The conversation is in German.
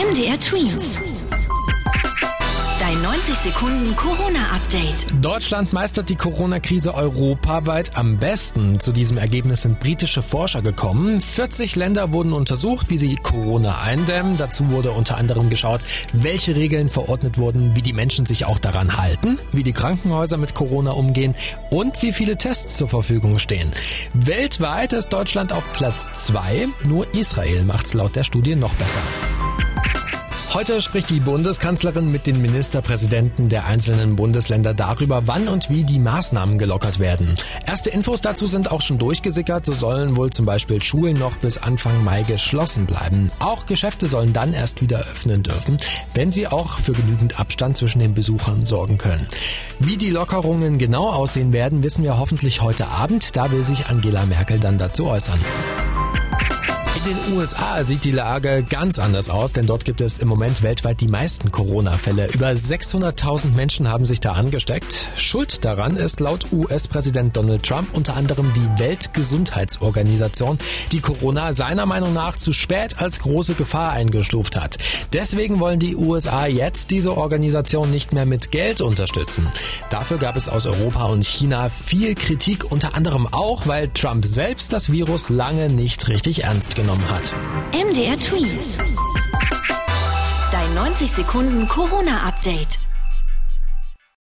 MDR Twins. Dein 90 Sekunden Corona-Update. Deutschland meistert die Corona-Krise europaweit am besten. Zu diesem Ergebnis sind britische Forscher gekommen. 40 Länder wurden untersucht, wie sie Corona eindämmen. Dazu wurde unter anderem geschaut, welche Regeln verordnet wurden, wie die Menschen sich auch daran halten, wie die Krankenhäuser mit Corona umgehen und wie viele Tests zur Verfügung stehen. Weltweit ist Deutschland auf Platz 2. Nur Israel macht's laut der Studie noch besser. Heute spricht die Bundeskanzlerin mit den Ministerpräsidenten der einzelnen Bundesländer darüber, wann und wie die Maßnahmen gelockert werden. Erste Infos dazu sind auch schon durchgesickert. So sollen wohl zum Beispiel Schulen noch bis Anfang Mai geschlossen bleiben. Auch Geschäfte sollen dann erst wieder öffnen dürfen, wenn sie auch für genügend Abstand zwischen den Besuchern sorgen können. Wie die Lockerungen genau aussehen werden, wissen wir hoffentlich heute Abend. Da will sich Angela Merkel dann dazu äußern. In den USA sieht die Lage ganz anders aus, denn dort gibt es im Moment weltweit die meisten Corona-Fälle. Über 600.000 Menschen haben sich da angesteckt. Schuld daran ist laut US-Präsident Donald Trump unter anderem die Weltgesundheitsorganisation, die Corona seiner Meinung nach zu spät als große Gefahr eingestuft hat. Deswegen wollen die USA jetzt diese Organisation nicht mehr mit Geld unterstützen. Dafür gab es aus Europa und China viel Kritik, unter anderem auch, weil Trump selbst das Virus lange nicht richtig ernst genommen hat. MDR Twins. Dein 90 Sekunden Corona-Update.